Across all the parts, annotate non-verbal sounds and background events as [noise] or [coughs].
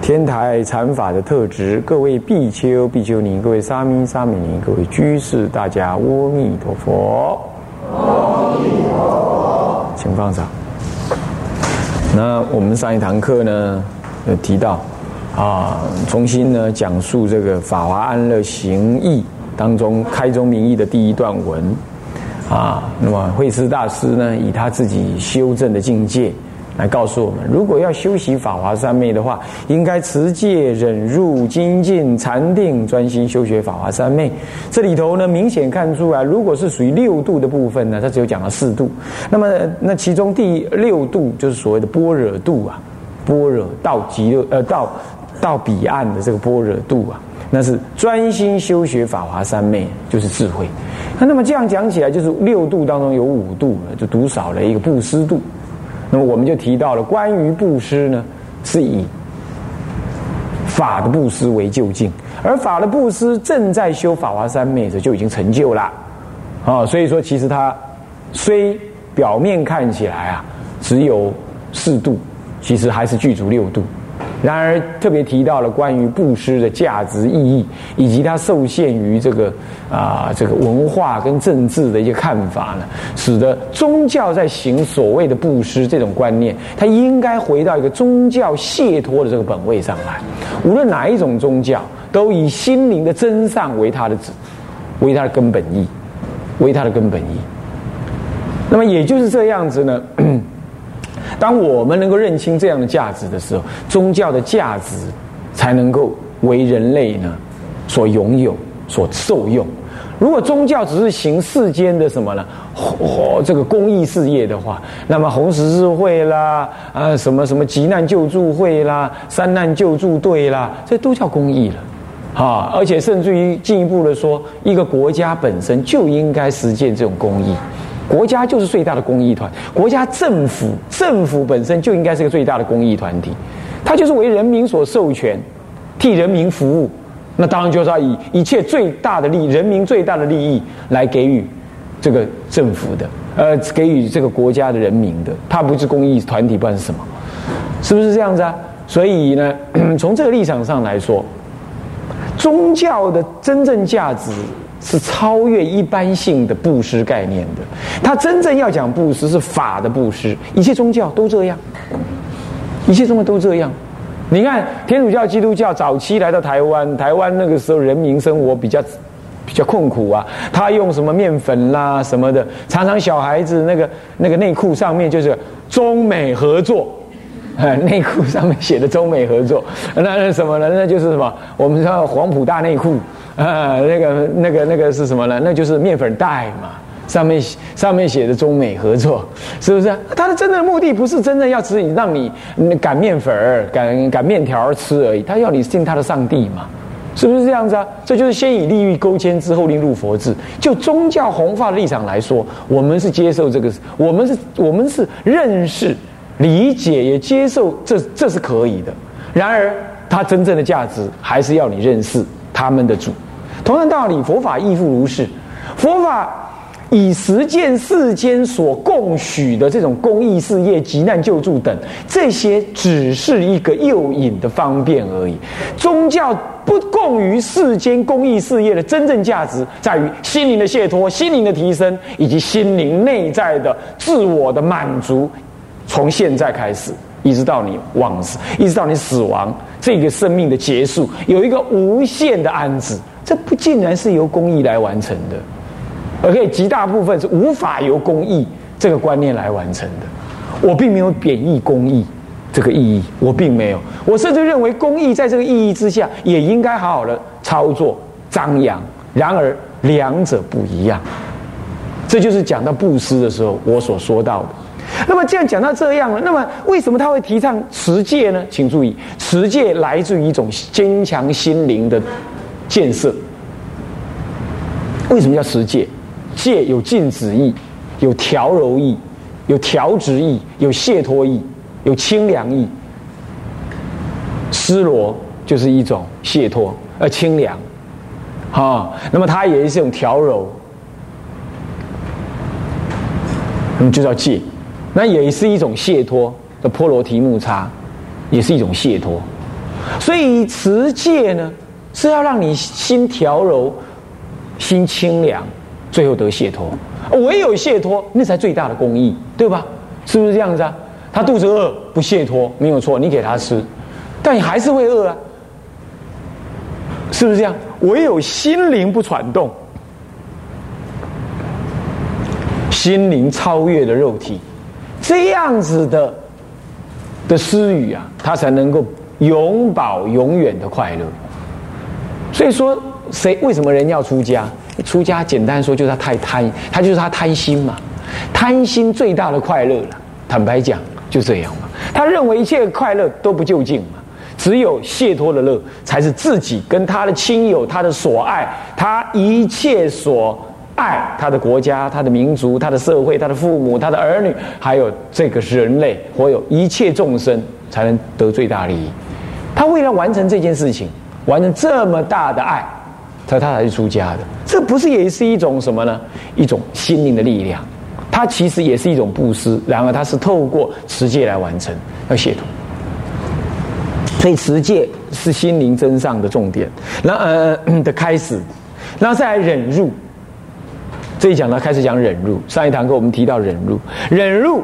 天台禅法的特质，各位比丘、比丘尼，各位沙弥、沙弥尼，各位居士，大家阿弥陀佛。阿弥陀佛，请放上。那我们上一堂课呢，有提到啊，重新呢讲述这个《法华安乐行义》当中开宗明义的第一段文啊。那么慧思大师呢，以他自己修正的境界。来告诉我们，如果要修习法华三昧的话，应该持戒、忍辱、精进、禅定，专心修学法华三昧。这里头呢，明显看出来，如果是属于六度的部分呢，它只有讲了四度。那么，那其中第六度就是所谓的般若度啊，般若到极乐呃到到彼岸的这个般若度啊，那是专心修学法华三昧，就是智慧。那那么这样讲起来，就是六度当中有五度了，就独少了一个布施度。那么我们就提到了关于布施呢，是以法的布施为就近，而法的布施正在修法华三昧时就已经成就了，啊，所以说其实它虽表面看起来啊只有四度，其实还是具足六度。然而，特别提到了关于布施的价值意义，以及它受限于这个啊这个文化跟政治的一些看法呢，使得宗教在行所谓的布施这种观念，它应该回到一个宗教解脱的这个本位上来。无论哪一种宗教，都以心灵的真善为它的旨，为它的根本意，为它的根本意。那么也就是这样子呢。当我们能够认清这样的价值的时候，宗教的价值才能够为人类呢所拥有、所受用。如果宗教只是行世间的什么呢？哦，这个公益事业的话，那么红十字会啦，啊，什么什么急难救助会啦、三难救助队啦，这都叫公益了，啊！而且甚至于进一步的说，一个国家本身就应该实践这种公益。国家就是最大的公益团，国家政府政府本身就应该是个最大的公益团体，它就是为人民所授权，替人民服务，那当然就是要以一切最大的利人民最大的利益来给予这个政府的，呃，给予这个国家的人民的，它不是公益团体，不然是什么？是不是这样子啊？所以呢，[clears throat] 从这个立场上来说，宗教的真正价值。是超越一般性的布施概念的，他真正要讲布施是法的布施，一切宗教都这样，一切宗教都这样。你看天主教、基督教早期来到台湾，台湾那个时候人民生活比较比较困苦啊，他用什么面粉啦什么的，常常小孩子那个那个内裤上面就是中美合作。[laughs] 内裤上面写的中美合作，那是什么呢？那就是什么？我们说黄埔大内裤 [laughs] 啊，那个、那个、那个是什么呢？那就是面粉袋嘛，上面上面写的中美合作，是不是？他的真正的目的不是真的要指引让你擀面粉儿、擀擀面条吃而已，他要你信他的上帝嘛，是不是这样子啊？这就是先以利益勾牵之后令入佛智。就宗教弘法的立场来说，我们是接受这个，我们是我们是认识。理解也接受，这这是可以的。然而，它真正的价值还是要你认识他们的主。同样道理，佛法亦复如是。佛法以实践世间所供许的这种公益事业、急难救助等，这些只是一个诱引的方便而已。宗教不供于世间公益事业的真正价值，在于心灵的解脱、心灵的提升，以及心灵内在的自我的满足。从现在开始，一直到你往死，一直到你死亡，这个生命的结束，有一个无限的安置。这不竟然是由公益来完成的，而且极大部分是无法由公益这个观念来完成的。我并没有贬义公益这个意义，我并没有。我甚至认为公益在这个意义之下，也应该好好的操作张扬。然而两者不一样，这就是讲到布施的时候我所说到的。那么既然讲到这样了，那么为什么他会提倡持戒呢？请注意，持戒来自于一种坚强心灵的建设。为什么叫持戒？戒有禁止意，有调柔意，有调直意，有解脱意，有清凉意。失罗就是一种解脱，呃，清凉。啊，那么它也是一种调柔，那么就叫戒。那也是一种解脱的波罗提木叉，也是一种解脱。所以持戒呢，是要让你心调柔。心清凉，最后得解脱。唯有解脱，那才最大的公益，对吧？是不是这样子啊？他肚子饿不解脱，没有错，你给他吃，但你还是会饿啊，是不是这样？唯有心灵不喘动，心灵超越了肉体，这样子的的私语啊，他才能够永保永远的快乐。所以说。谁为什么人要出家？出家简单说就是他太贪，他就是他贪心嘛。贪心最大的快乐了，坦白讲就这样嘛。他认为一切快乐都不就近嘛，只有解脱的乐才是自己跟他的亲友、他的所爱、他一切所爱、他的国家、他的民族、他的社会、他的父母、他的儿女，还有这个人类，或有一切众生，才能得最大利益。他为了完成这件事情，完成这么大的爱。他他才是出家的，这不是也是一种什么呢？一种心灵的力量，它其实也是一种布施。然而，它是透过持戒来完成，要解脱。所以，持戒是心灵真上的重点。那呃 [coughs] 的开始，然后再来忍辱。这一讲呢，开始讲忍辱。上一堂课我们提到忍辱，忍辱，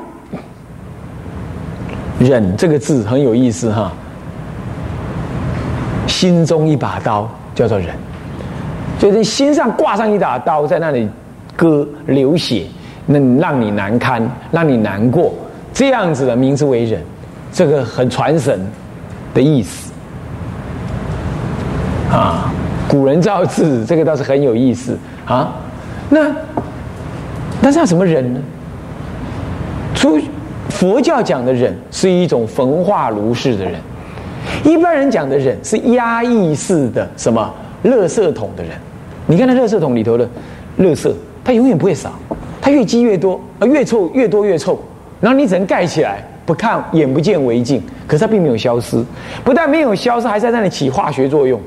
忍这个字很有意思哈。心中一把刀，叫做忍。就是心上挂上一把刀，在那里割流血，那让你难堪，让你难过，这样子的名字为忍，这个很传神的意思啊。古人造字，这个倒是很有意思啊。那那叫什么忍呢？出佛教讲的忍是一种焚化炉式的人，一般人讲的忍是压抑式的什么？垃圾桶的人，你看那垃圾桶里头的垃圾，它永远不会少，它越积越多，啊，越臭越多越臭，然后你只能盖起来，不看眼不见为净，可是它并没有消失，不但没有消失，还在那里起化学作用，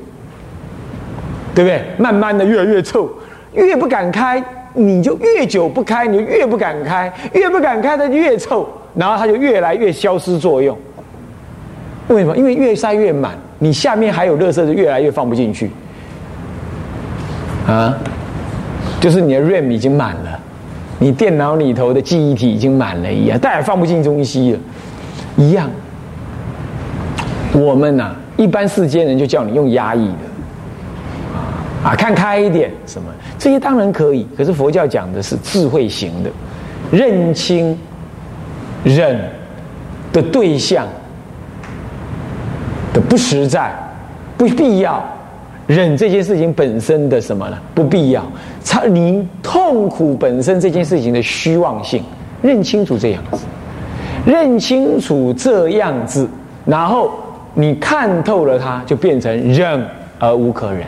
对不对？慢慢的越来越臭，越不敢开，你就越久不开，你就越不敢开，越不敢开它就越臭，然后它就越来越消失作用。为什么？因为越塞越满，你下面还有垃圾，就越来越放不进去。啊，就是你的 RAM 已经满了，你电脑里头的记忆体已经满了一样，再也放不进东西了，一样。我们呐，一般世间人就叫你用压抑的，啊，看开一点，什么这些当然可以，可是佛教讲的是智慧型的，认清忍的对象不实在、不必要。忍这件事情本身的什么呢？不必要。他你痛苦本身这件事情的虚妄性，认清楚这样子，认清楚这样子，然后你看透了它，就变成忍而无可忍，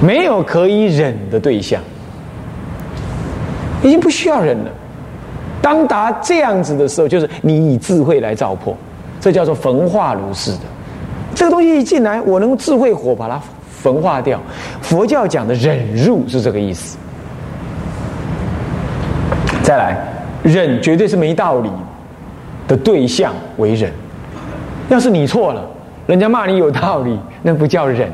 没有可以忍的对象，已经不需要忍了。当达这样子的时候，就是你以智慧来照破，这叫做焚化炉似的。这个东西一进来，我能用智慧火把它焚化掉。佛教讲的忍辱是这个意思。再来，忍绝对是没道理的对象为忍。要是你错了，人家骂你有道理，那不叫忍，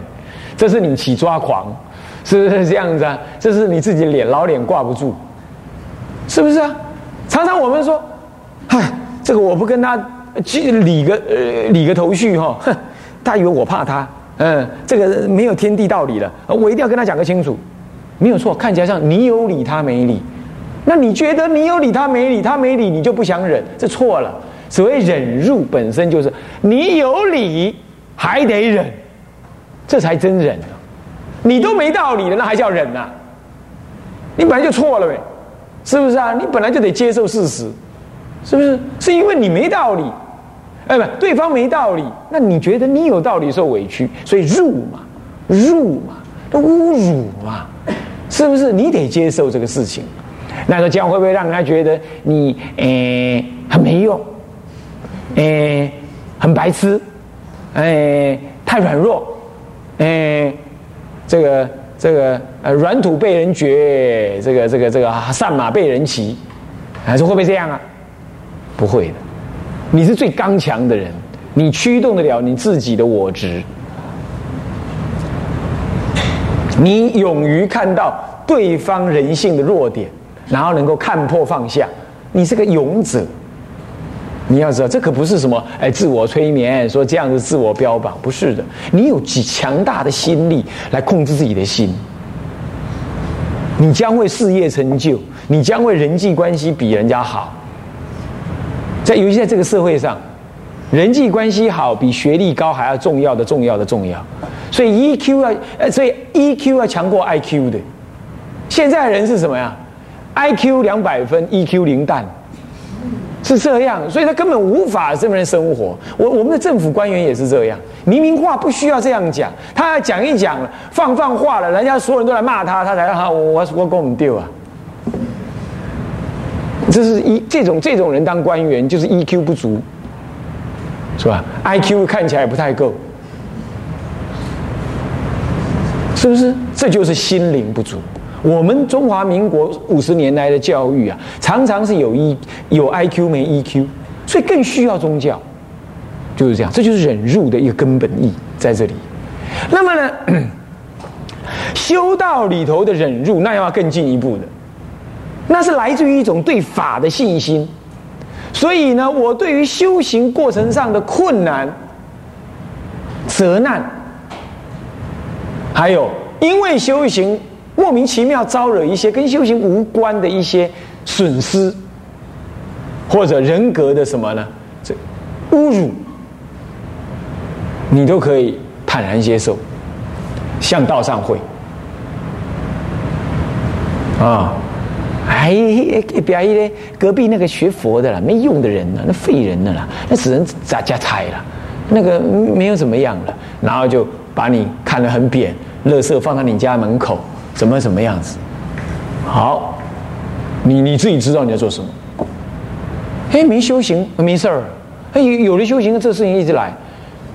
这是你起抓狂，是不是这样子啊？这是你自己脸老脸挂不住，是不是啊？常常我们说，嗨，这个我不跟他理个呃理个头绪哈，哼。他以为我怕他，嗯，这个没有天地道理了，我一定要跟他讲个清楚，没有错，看起来像你有理，他没理，那你觉得你有理，他没理，他没理，你就不想忍，这错了。所谓忍辱本身就是你有理还得忍，这才真忍你都没道理了，那还叫忍呐？你本来就错了呗，是不是啊？你本来就得接受事实，是不是？是因为你没道理，哎，不，对方没道理，那你觉得你有道理受委屈，所以辱嘛，辱嘛，都侮辱嘛，是不是？你得接受这个事情。那说这样会不会让人家觉得你诶很没用，诶很白痴，诶太软弱，诶这个这个呃软土被人掘，这个这个这个善马被人骑，还是会不会这样啊？不会的，你是最刚强的人，你驱动得了你自己的我执，你勇于看到对方人性的弱点。然后能够看破放下，你是个勇者。你要知道，这可不是什么哎自我催眠，说这样子自我标榜，不是的。你有极强大的心力来控制自己的心，你将会事业成就，你将会人际关系比人家好。在尤其在这个社会上，人际关系好比学历高还要重要的重要的重要。所以 EQ 要呃，所以 EQ 要强过 IQ 的。现在人是什么呀？I Q 两百分，E Q 零蛋，是这样，所以他根本无法这么生活。我我们的政府官员也是这样，明明话不需要这样讲，他讲一讲，放放话了，人家所有人都来骂他，他才让他我我我跟我们丢啊。这是一这种这种人当官员就是 E Q 不足，是吧？I Q 看起来不太够，是不是？这就是心灵不足。我们中华民国五十年来的教育啊，常常是有 E 有 IQ 没 EQ，所以更需要宗教，就是这样，这就是忍辱的一个根本意在这里。那么呢，[clears throat] 修道里头的忍辱，那要更进一步的，那是来自于一种对法的信心。所以呢，我对于修行过程上的困难、责难，还有因为修行。莫名其妙招惹一些跟修行无关的一些损失，或者人格的什么呢？这侮辱，你都可以坦然接受，向道上会啊！哎，表一呢？隔壁那个学佛的啦，没用的人呢，那废人的啦，那只能在家踩了，那个没有怎么样了，然后就把你看得很扁，垃圾放在你家门口。怎么怎么样子？好，你你自己知道你要做什么。哎，没修行没事儿，哎有有了修行，这事情一直来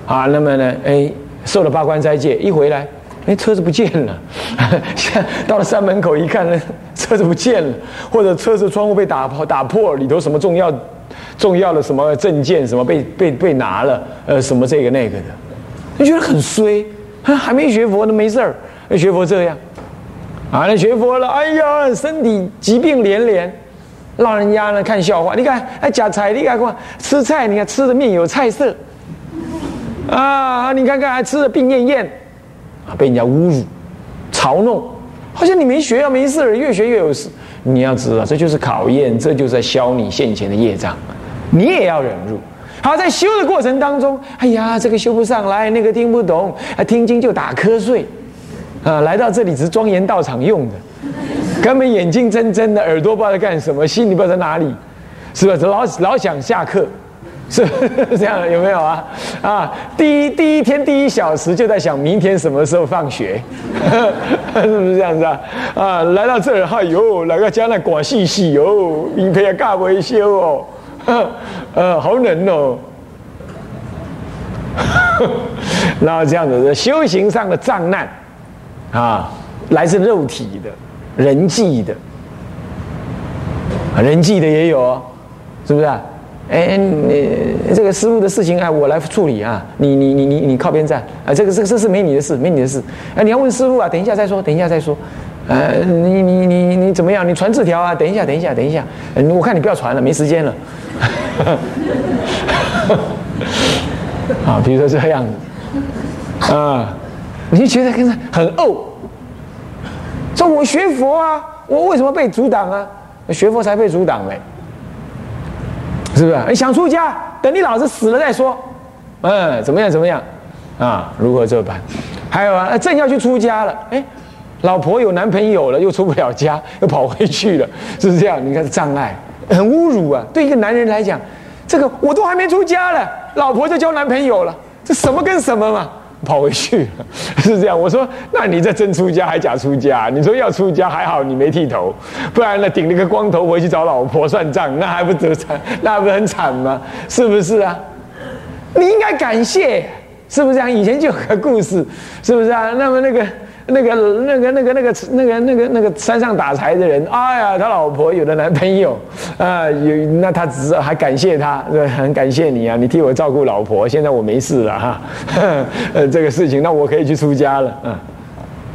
啊。那么呢，哎受了八关斋戒，一回来，哎车子不见了。[laughs] 现到了山门口一看呢，车子不见了，或者车子窗户被打破，打破里头什么重要重要的什么证件什么被被被拿了，呃什么这个那个的，你觉得很衰。还没学佛都没事儿，学佛这样。啊，那学佛了，哎呀，身体疾病连连，让人家呢看笑话。你看，哎，夹菜，你看看吃菜，你看吃的面有菜色，啊，你看看还吃的病恹恹，啊，被人家侮辱、嘲弄，好像你没学啊，没事，越学越有事。你要知道，这就是考验，这就是在消你现前的业障，你也要忍住。好，在修的过程当中，哎呀，这个修不上来，那个听不懂，啊，听经就打瞌睡。啊，来到这里只是庄严道场用的，根本眼睛睁睁的，耳朵不知道在干什么，心里不知道在哪里，是吧？老老想下课，是 [laughs] 这样有没有啊？啊，第一第一天第一小时就在想明天什么时候放学，[laughs] 是不是这样子啊？啊，来到这儿，哎呦，来个家那广细细哟，你培养干维修哦，呃，好冷哦，[laughs] 然后这样子的修行上的障难。啊，来自肉体的、人际的，人际的也有，是不是？啊哎，你这个师傅的事情啊，我来处理啊，你你你你你靠边站啊，这个这个这是没你的事，没你的事。哎，你要问师傅啊，等一下再说，等一下再说。呃，你你你你怎么样？你传字条啊？等一下，等一下，等一下。我看你不要传了，没时间了。[laughs] 啊，比如说这样子，啊。你就觉得跟他很怄，说我学佛啊，我为什么被阻挡啊？学佛才被阻挡嘞，是不是？你想出家，等你老子死了再说，嗯，怎么样怎么样啊？如何这般？还有啊，正要去出家了，哎，老婆有男朋友了，又出不了家，[laughs] 又跑回去了，是这样？你看障碍，很侮辱啊！对一个男人来讲，这个我都还没出家了，老婆就交男朋友了，这什么跟什么嘛？跑回去，是这样。我说，那你这真出家还假出家？你说要出家还好，你没剃头，不然呢，顶了个光头回去找老婆算账，那还不得惨？那不很惨吗？是不是啊？你应该感谢，是不是这样？以前就有个故事，是不是啊？那么那个。那个、那个、那个、那个、那个、那个、那个山上打柴的人，哎呀，他老婆有了男朋友，啊，有那他只是还感谢他，很感谢你啊，你替我照顾老婆，现在我没事了哈，[laughs] 呃，这个事情，那我可以去出家了，嗯，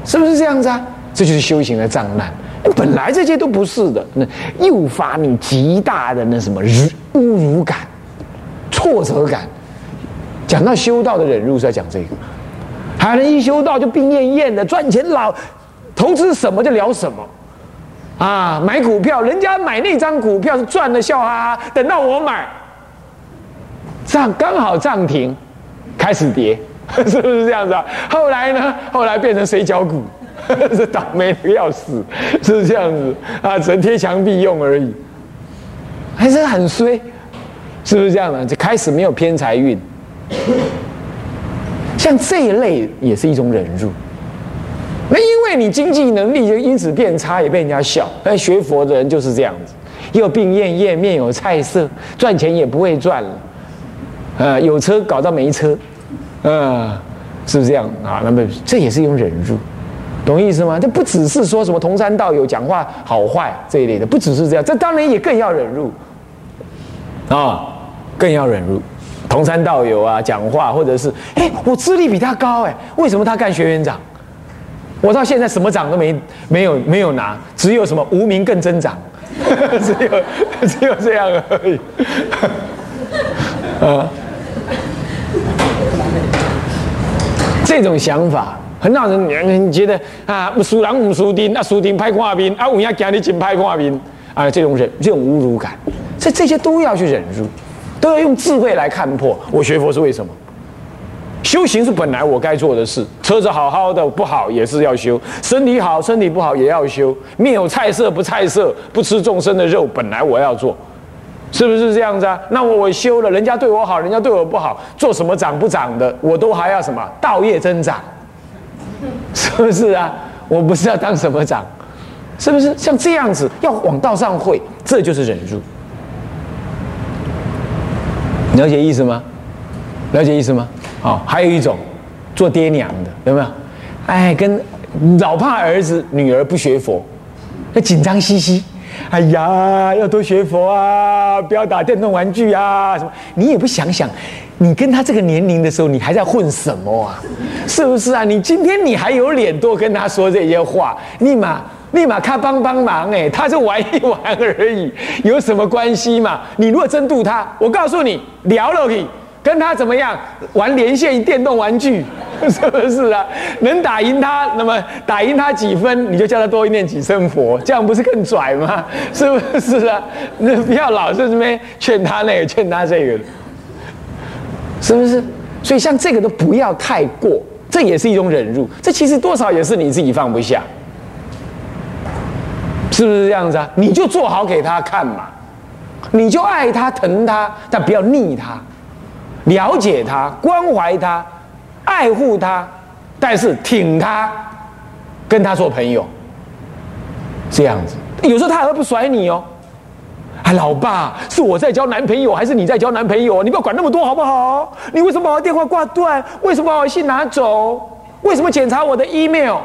是不是这样子啊？这就是修行的障碍，本来这些都不是的，那诱发你极大的那什么侮辱感、挫折感。讲到修道的忍辱是要讲这个。反正一修道就病恹恹的赚钱老，投资什么就聊什么，啊，买股票，人家买那张股票是赚的笑哈哈，等到我买，涨刚好涨停，开始跌，[laughs] 是不是这样子啊？后来呢？后来变成水饺股，[laughs] 是倒霉的要死，是不是这样子啊？只能贴墙壁用而已，还是很衰，是不是这样的？就开始没有偏财运。像这一类也是一种忍辱，那因为你经济能力就因此变差，也被人家笑。那学佛的人就是这样子，又病恹恹，面有菜色，赚钱也不会赚了，呃，有车搞到没车，嗯，是不是这样啊？那么这也是一种忍辱，懂意思吗？这不只是说什么同山道友讲话好坏这一类的，不只是这样，这当然也更要忍辱啊，更要忍辱。同山道友啊，讲话或者是，哎，我资历比他高，哎，为什么他干学员长？我到现在什么长都没没有没有拿，只有什么无名更增长，[laughs] 只有只有这样而已。[laughs] 啊，这种想法很让人你觉得啊，输人不输丁，那输丁拍看面，啊有影惊你真拍看面，啊这种忍这种侮辱感，这这些都要去忍住。都要用智慧来看破。我学佛是为什么？修行是本来我该做的事。车子好好的不好也是要修，身体好身体不好也要修。面有菜色不菜色，不吃众生的肉，本来我要做，是不是这样子啊？那我我修了，人家对我好，人家对我不好，做什么长不长的，我都还要什么道业增长，是不是啊？我不是要当什么长，是不是？像这样子要往道上会，这就是忍辱。了解意思吗？了解意思吗？好，还有一种做爹娘的有没有？哎，跟老怕儿子女儿不学佛，那紧张兮兮。哎呀，要多学佛啊，不要打电动玩具啊，什么？你也不想想，你跟他这个年龄的时候，你还在混什么啊？是不是啊？你今天你还有脸多跟他说这些话？立马。立马他帮帮忙哎，他就玩一玩而已，有什么关系嘛？你如果真渡他，我告诉你，聊了你跟他怎么样玩连线电动玩具，是不是啊？能打赢他，那么打赢他几分，你就叫他多念几声佛，这样不是更拽吗？是不是啊？那不要老是这边劝他那个，劝他这个，是不是？所以像这个都不要太过，这也是一种忍辱，这其实多少也是你自己放不下。是不是这样子啊？你就做好给他看嘛，你就爱他疼他，但不要逆他，了解他，关怀他，爱护他，但是挺他，跟他做朋友，这样子。有时候他还会不甩你哦。啊，老爸，是我在交男朋友，还是你在交男朋友？你不要管那么多好不好？你为什么把我电话挂断？为什么把我信拿走？为什么检查我的 email？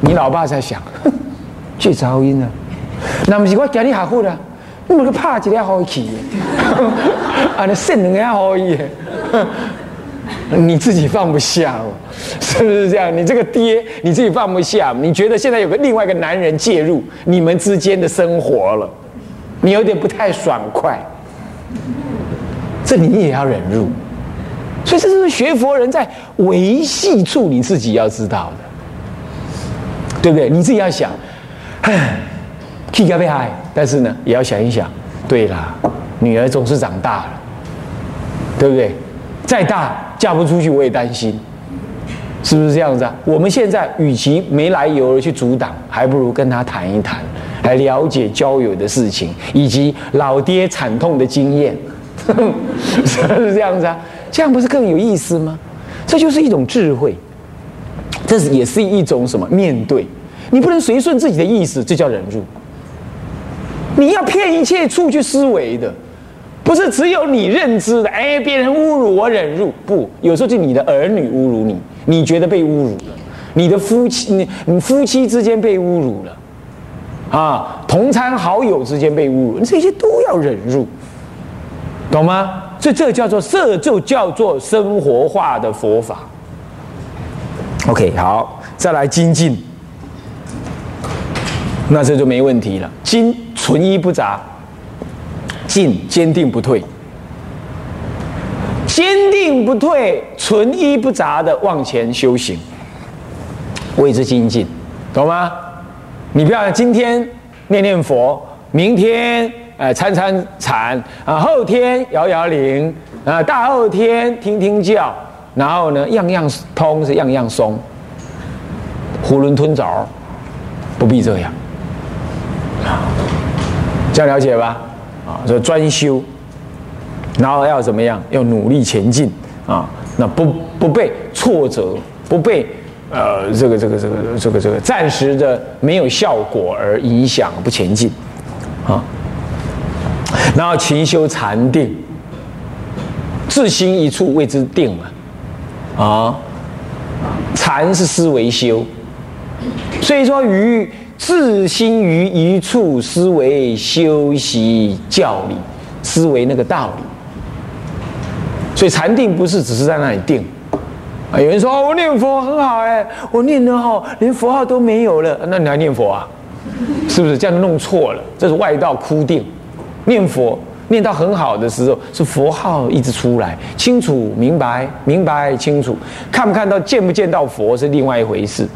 你老爸在想。[laughs] 去噪音啊！那不是我叫你下苦啦，你咪去拍一个好气，啊，你剩两个好意，你自己放不下哦，是不是这样？你这个爹，你自己放不下，你觉得现在有个另外一个男人介入你们之间的生活了，你有点不太爽快，这你也要忍入，所以这是学佛人在维系处你自己要知道的，对不对？你自己要想。[clears throat] 气个被害，但是呢，也要想一想。对啦，女儿总是长大了，对不对？再大嫁不出去，我也担心，是不是这样子啊？我们现在与其没来由的去阻挡，还不如跟他谈一谈。来了解交友的事情，以及老爹惨痛的经验，[laughs] 是这样子啊？这样不是更有意思吗？这就是一种智慧，这是也是一种什么？面对，你不能随顺自己的意思，这叫忍辱。你要骗一切处去思维的，不是只有你认知的。哎，别人侮辱我忍辱，不，有时候就你的儿女侮辱你，你觉得被侮辱了；你的夫妻，你你夫妻之间被侮辱了，啊，同餐好友之间被侮辱，这些都要忍辱，懂吗？所以这叫做这就叫做生活化的佛法。OK，好，再来精进，那这就没问题了。精纯一不杂，进坚定不退，坚定不退，纯一不杂的往前修行，谓之精进，懂吗？你不要今天念念佛，明天。哎，参参禅啊，后天摇摇铃啊，大后天听听教，然后呢，样样通是样样松，囫囵吞枣，不必这样，这样了解吧？啊，说专修，然后要怎么样？要努力前进啊，那不不被挫折，不被呃这个这个这个这个这个暂时的没有效果而影响不前进啊。然后勤修禅定，自心一处谓之定嘛，啊，禅是思维修，所以说于自心于一处思维修习教理，思维那个道理。所以禅定不是只是在那里定，啊，有人说，我念佛很好哎，我念的好，连佛号都没有了，那你还念佛啊？是不是这样弄错了？这是外道枯定。念佛念到很好的时候，是佛号一直出来，清楚明白，明白清楚，看不看到见不见到佛是另外一回事，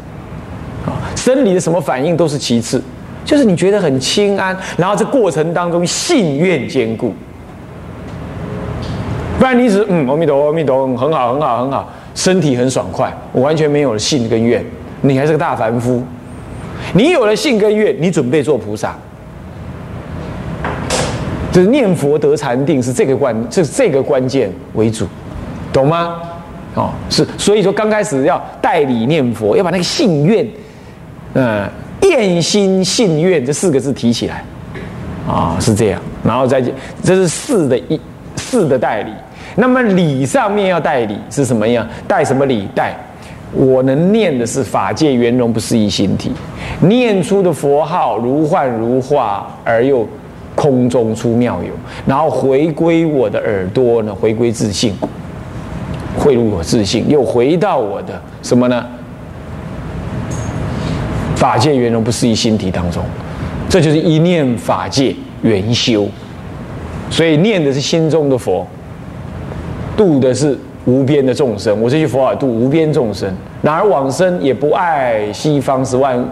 生理的什么反应都是其次，就是你觉得很清安，然后这过程当中信愿坚固，不然你只嗯阿弥陀阿弥陀很好很好很好，身体很爽快，我完全没有了信跟愿，你还是个大凡夫，你有了信跟愿，你准备做菩萨。就是念佛得禅定是这个关，是这个关键为主，懂吗？哦，是，所以说刚开始要代理念佛，要把那个信愿，嗯，愿心信愿这四个字提起来，啊，是这样，然后再这是四的一四的代理，那么理上面要代理是什么样？带什么理？带我能念的是法界圆融不思议心体，念出的佛号如幻如化而又。空中出妙有，然后回归我的耳朵呢？回归自信，汇入我自信，又回到我的什么呢？法界圆融不思议心体当中，这就是一念法界圆修。所以念的是心中的佛，度的是无边的众生。我这句佛法度无边众生，然而往生也不爱西方十万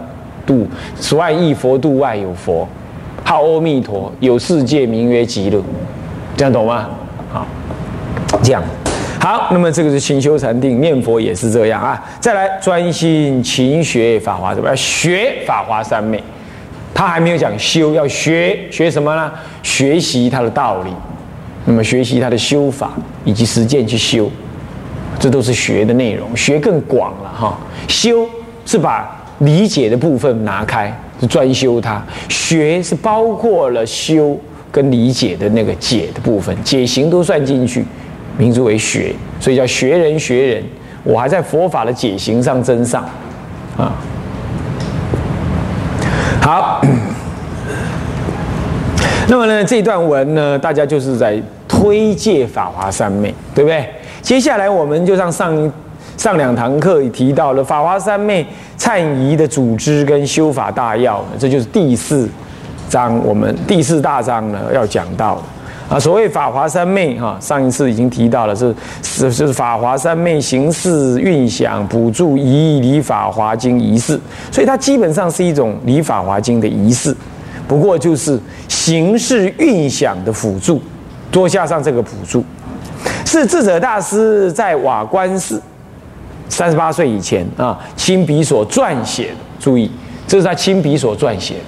度十万亿佛度外有佛。好，阿弥陀有世界名曰极乐，这样懂吗？好，这样好。那么这个是勤修禅定，念佛也是这样啊。再来专心勤学法华，怎么样学法华三昧？他还没有讲修，要学学什么呢？学习他的道理，那么学习他的修法以及实践去修，这都是学的内容。学更广了哈，修是把理解的部分拿开。是专修它，学是包括了修跟理解的那个解的部分，解行都算进去，名字为学，所以叫学人学人。我还在佛法的解行上增上，啊，好。[coughs] 那么呢，这段文呢，大家就是在推介法华三昧，对不对？接下来我们就像上。上两堂课也提到了法华三昧忏仪的组织跟修法大要，这就是第四章，我们第四大章呢要讲到啊。所谓法华三昧哈，上一次已经提到了，是是是法华三昧形式运想补助仪礼法华经仪式，所以它基本上是一种礼法华经的仪式，不过就是形式运想的辅助，多加上这个辅助，是智者大师在瓦官寺。三十八岁以前啊，亲笔所撰写的，注意，这是他亲笔所撰写的。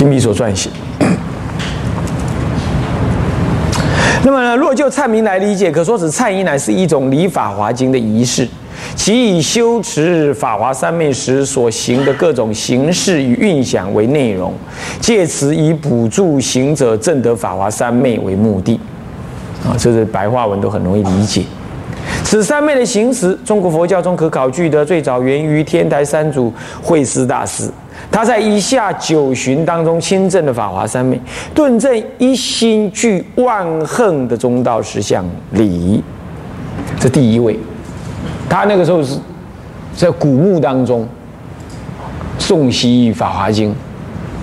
亲笔所撰写。[coughs] 那么，若就忏名来理解，可说此忏仪乃是一种礼法华经的仪式，其以修持法华三昧时所行的各种形式与运想为内容，借此以补助行者证得法华三昧为目的。啊，这是白话文都很容易理解。此三昧的行持，中国佛教中可考据的最早源于天台三祖慧思大师。他在以下九旬当中亲证的法华三昧，顿证一心具万恒的中道实相理，这第一位。他那个时候是在古墓当中诵习法华经，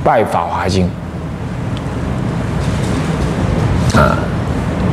拜法华经。